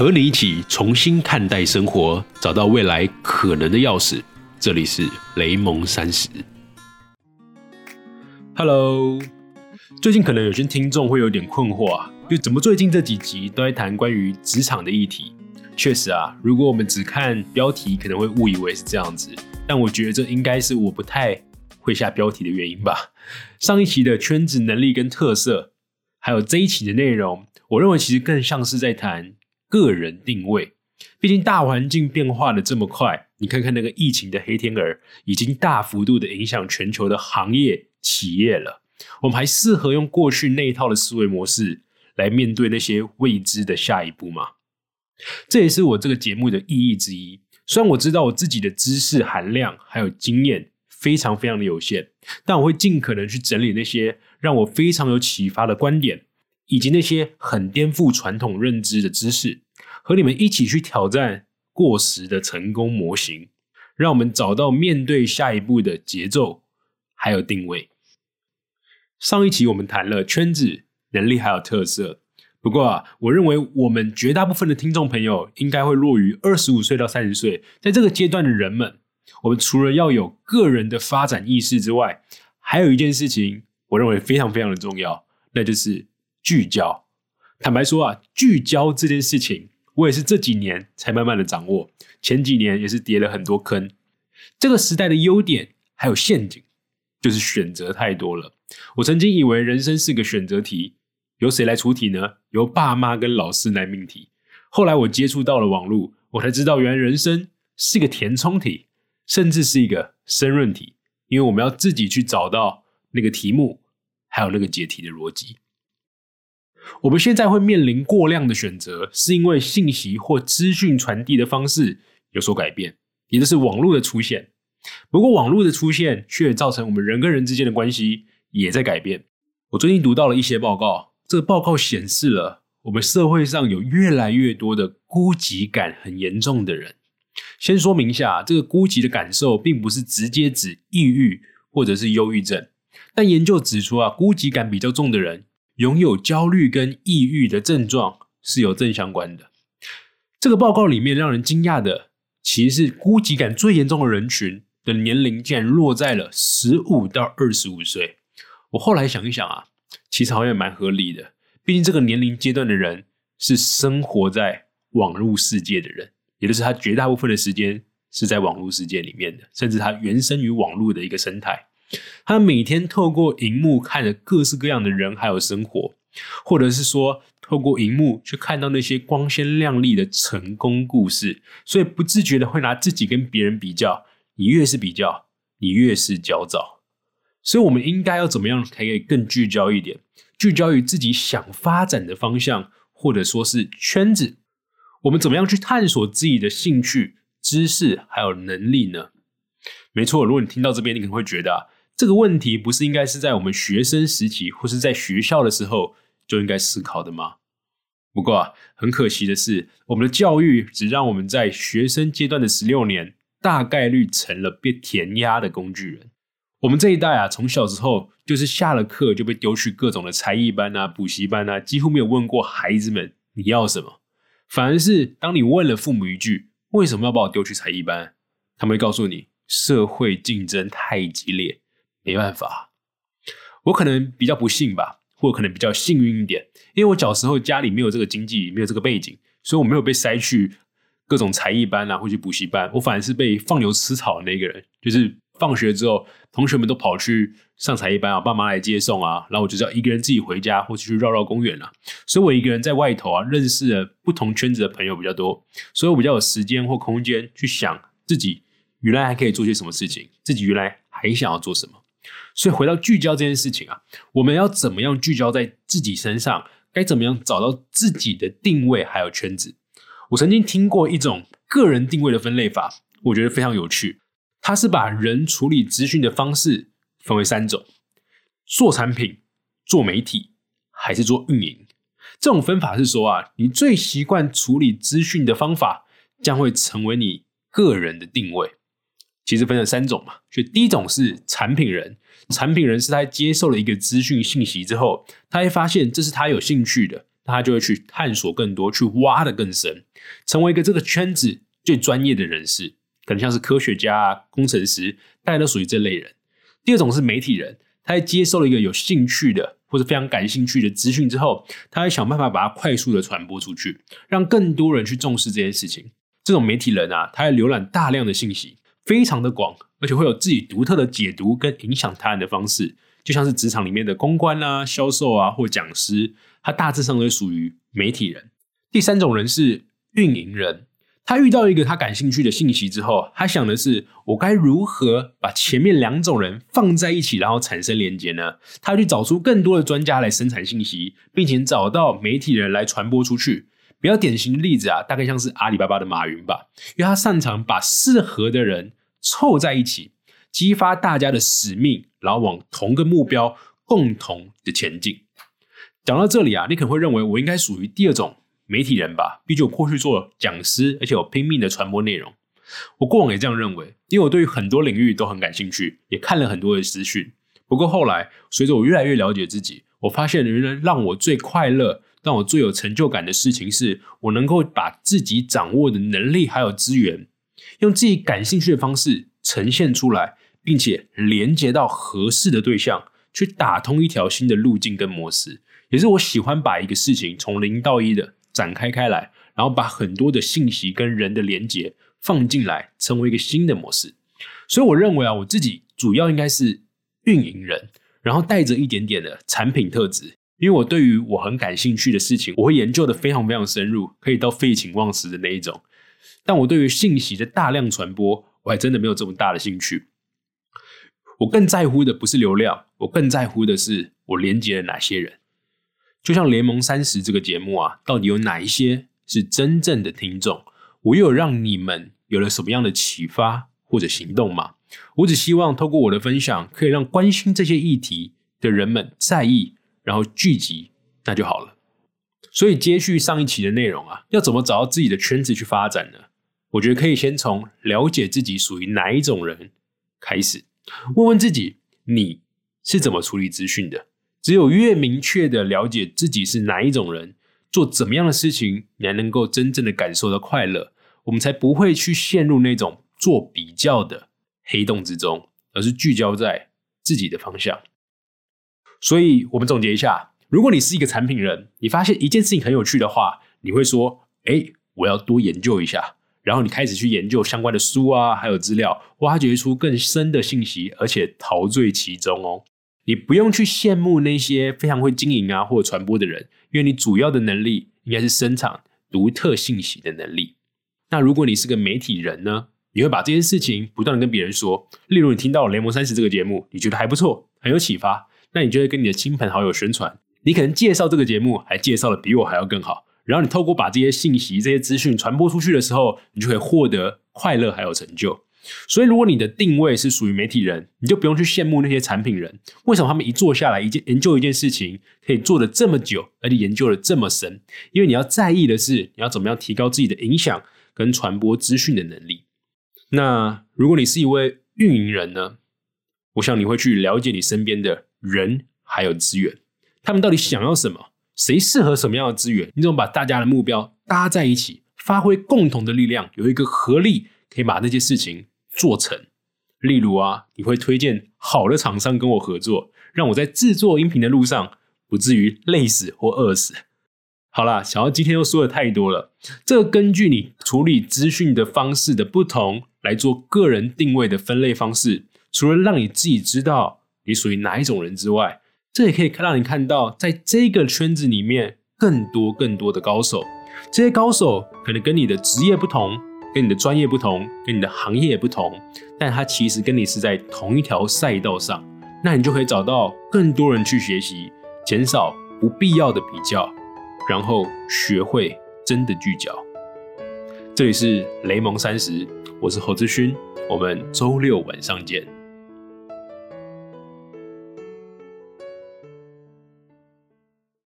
和你一起重新看待生活，找到未来可能的钥匙。这里是雷蒙三十。Hello，最近可能有些听众会有点困惑啊，就怎么最近这几集都在谈关于职场的议题？确实啊，如果我们只看标题，可能会误以为是这样子。但我觉得这应该是我不太会下标题的原因吧。上一期的圈子能力跟特色，还有这一期的内容，我认为其实更像是在谈个人定位。毕竟大环境变化的这么快，你看看那个疫情的黑天鹅，已经大幅度的影响全球的行业企业了。我们还适合用过去那一套的思维模式来面对那些未知的下一步吗？这也是我这个节目的意义之一。虽然我知道我自己的知识含量还有经验非常非常的有限，但我会尽可能去整理那些让我非常有启发的观点，以及那些很颠覆传统认知的知识。和你们一起去挑战过时的成功模型，让我们找到面对下一步的节奏，还有定位。上一期我们谈了圈子、能力还有特色，不过啊，我认为我们绝大部分的听众朋友应该会落于二十五岁到三十岁，在这个阶段的人们，我们除了要有个人的发展意识之外，还有一件事情，我认为非常非常的重要，那就是聚焦。坦白说啊，聚焦这件事情。我也是这几年才慢慢的掌握，前几年也是跌了很多坑。这个时代的优点还有陷阱，就是选择太多了。我曾经以为人生是个选择题，由谁来出题呢？由爸妈跟老师来命题。后来我接触到了网络，我才知道原来人生是个填充题，甚至是一个申论题，因为我们要自己去找到那个题目，还有那个解题的逻辑。我们现在会面临过量的选择，是因为信息或资讯传递的方式有所改变，也就是网络的出现。不过，网络的出现却造成我们人跟人之间的关系也在改变。我最近读到了一些报告，这个报告显示了我们社会上有越来越多的孤寂感很严重的人。先说明一下，这个孤寂的感受并不是直接指抑郁或者是忧郁症，但研究指出啊，孤寂感比较重的人。拥有焦虑跟抑郁的症状是有正相关的。这个报告里面让人惊讶的，其实是孤寂感最严重的人群的年龄竟然落在了十五到二十五岁。我后来想一想啊，其实好像也蛮合理的。毕竟这个年龄阶段的人是生活在网络世界的人，也就是他绝大部分的时间是在网络世界里面的，甚至他原生于网络的一个生态。他每天透过荧幕看着各式各样的人，还有生活，或者是说透过荧幕去看到那些光鲜亮丽的成功故事，所以不自觉的会拿自己跟别人比较。你越是比较，你越是焦躁。所以，我们应该要怎么样才可以更聚焦一点？聚焦于自己想发展的方向，或者说是圈子。我们怎么样去探索自己的兴趣、知识还有能力呢？没错，如果你听到这边，你可能会觉得。这个问题不是应该是在我们学生时期或是在学校的时候就应该思考的吗？不过啊，很可惜的是，我们的教育只让我们在学生阶段的十六年，大概率成了被填鸭的工具人。我们这一代啊，从小时候就是下了课就被丢去各种的才艺班啊、补习班啊，几乎没有问过孩子们你要什么。反而是当你问了父母一句“为什么要把我丢去才艺班”，他们会告诉你社会竞争太激烈。没办法，我可能比较不幸吧，或可能比较幸运一点，因为我小时候家里没有这个经济，没有这个背景，所以我没有被塞去各种才艺班啊，或去补习班。我反而是被放牛吃草的那个人，就是放学之后，同学们都跑去上才艺班啊，爸妈来接送啊，然后我就要一个人自己回家，或者去绕绕公园啊。所以我一个人在外头啊，认识了不同圈子的朋友比较多，所以我比较有时间或空间去想自己原来还可以做些什么事情，自己原来还想要做什么。所以回到聚焦这件事情啊，我们要怎么样聚焦在自己身上？该怎么样找到自己的定位还有圈子？我曾经听过一种个人定位的分类法，我觉得非常有趣。它是把人处理资讯的方式分为三种：做产品、做媒体，还是做运营。这种分法是说啊，你最习惯处理资讯的方法，将会成为你个人的定位。其实分成三种嘛，所以第一种是产品人，产品人是他接受了一个资讯信息之后，他会发现这是他有兴趣的，他就会去探索更多，去挖的更深，成为一个这个圈子最专业的人士，可能像是科学家、工程师，大家都属于这类人。第二种是媒体人，他在接受了一个有兴趣的或者非常感兴趣的资讯之后，他会想办法把它快速的传播出去，让更多人去重视这件事情。这种媒体人啊，他会浏览大量的信息，非常的广，而且会有自己独特的解读跟影响他人的方式，就像是职场里面的公关啊、销售啊或讲师，他大致上都属于媒体人。第三种人是运营人。他遇到一个他感兴趣的信息之后，他想的是我该如何把前面两种人放在一起，然后产生连接呢？他去找出更多的专家来生产信息，并且找到媒体人来传播出去。比较典型的例子啊，大概像是阿里巴巴的马云吧，因为他擅长把适合的人凑在一起，激发大家的使命，然后往同个目标共同的前进。讲到这里啊，你可能会认为我应该属于第二种。媒体人吧，毕竟我过去做讲师，而且我拼命的传播内容。我过往也这样认为，因为我对于很多领域都很感兴趣，也看了很多的资讯。不过后来，随着我越来越了解自己，我发现原来让我最快乐、让我最有成就感的事情，是我能够把自己掌握的能力还有资源，用自己感兴趣的方式呈现出来，并且连接到合适的对象，去打通一条新的路径跟模式。也是我喜欢把一个事情从零到一的。展开开来，然后把很多的信息跟人的连接放进来，成为一个新的模式。所以我认为啊，我自己主要应该是运营人，然后带着一点点的产品特质。因为我对于我很感兴趣的事情，我会研究的非常非常深入，可以到废寝忘食的那一种。但我对于信息的大量传播，我还真的没有这么大的兴趣。我更在乎的不是流量，我更在乎的是我连接了哪些人。就像《联盟三十》这个节目啊，到底有哪一些是真正的听众？我又有让你们有了什么样的启发或者行动吗？我只希望透过我的分享，可以让关心这些议题的人们在意，然后聚集，那就好了。所以接续上一期的内容啊，要怎么找到自己的圈子去发展呢？我觉得可以先从了解自己属于哪一种人开始，问问自己，你是怎么处理资讯的？只有越明确的了解自己是哪一种人，做怎么样的事情，你才能够真正的感受到快乐，我们才不会去陷入那种做比较的黑洞之中，而是聚焦在自己的方向。所以，我们总结一下：如果你是一个产品人，你发现一件事情很有趣的话，你会说：“哎，我要多研究一下。”然后你开始去研究相关的书啊，还有资料，挖掘出更深的信息，而且陶醉其中哦。你不用去羡慕那些非常会经营啊或传播的人，因为你主要的能力应该是生产独特信息的能力。那如果你是个媒体人呢？你会把这件事情不断的跟别人说。例如，你听到《雷蒙三十》这个节目，你觉得还不错，很有启发，那你就会跟你的亲朋好友宣传。你可能介绍这个节目，还介绍的比我还要更好。然后你透过把这些信息、这些资讯传播出去的时候，你就可以获得快乐还有成就。所以，如果你的定位是属于媒体人，你就不用去羡慕那些产品人。为什么他们一坐下来，一件研究一件事情，可以做的这么久，而且研究的这么深？因为你要在意的是，你要怎么样提高自己的影响跟传播资讯的能力。那如果你是一位运营人呢？我想你会去了解你身边的人还有资源，他们到底想要什么？谁适合什么样的资源？你怎么把大家的目标搭在一起，发挥共同的力量，有一个合力，可以把那些事情。做成，例如啊，你会推荐好的厂商跟我合作，让我在制作音频的路上不至于累死或饿死。好啦，小奥今天又说的太多了，这个根据你处理资讯的方式的不同来做个人定位的分类方式，除了让你自己知道你属于哪一种人之外，这也可以让你看到在这个圈子里面更多更多的高手。这些高手可能跟你的职业不同。跟你的专业不同，跟你的行业也不同，但它其实跟你是在同一条赛道上，那你就可以找到更多人去学习，减少不必要的比较，然后学会真的聚焦。这里是雷蒙三十，我是侯志勋，我们周六晚上见。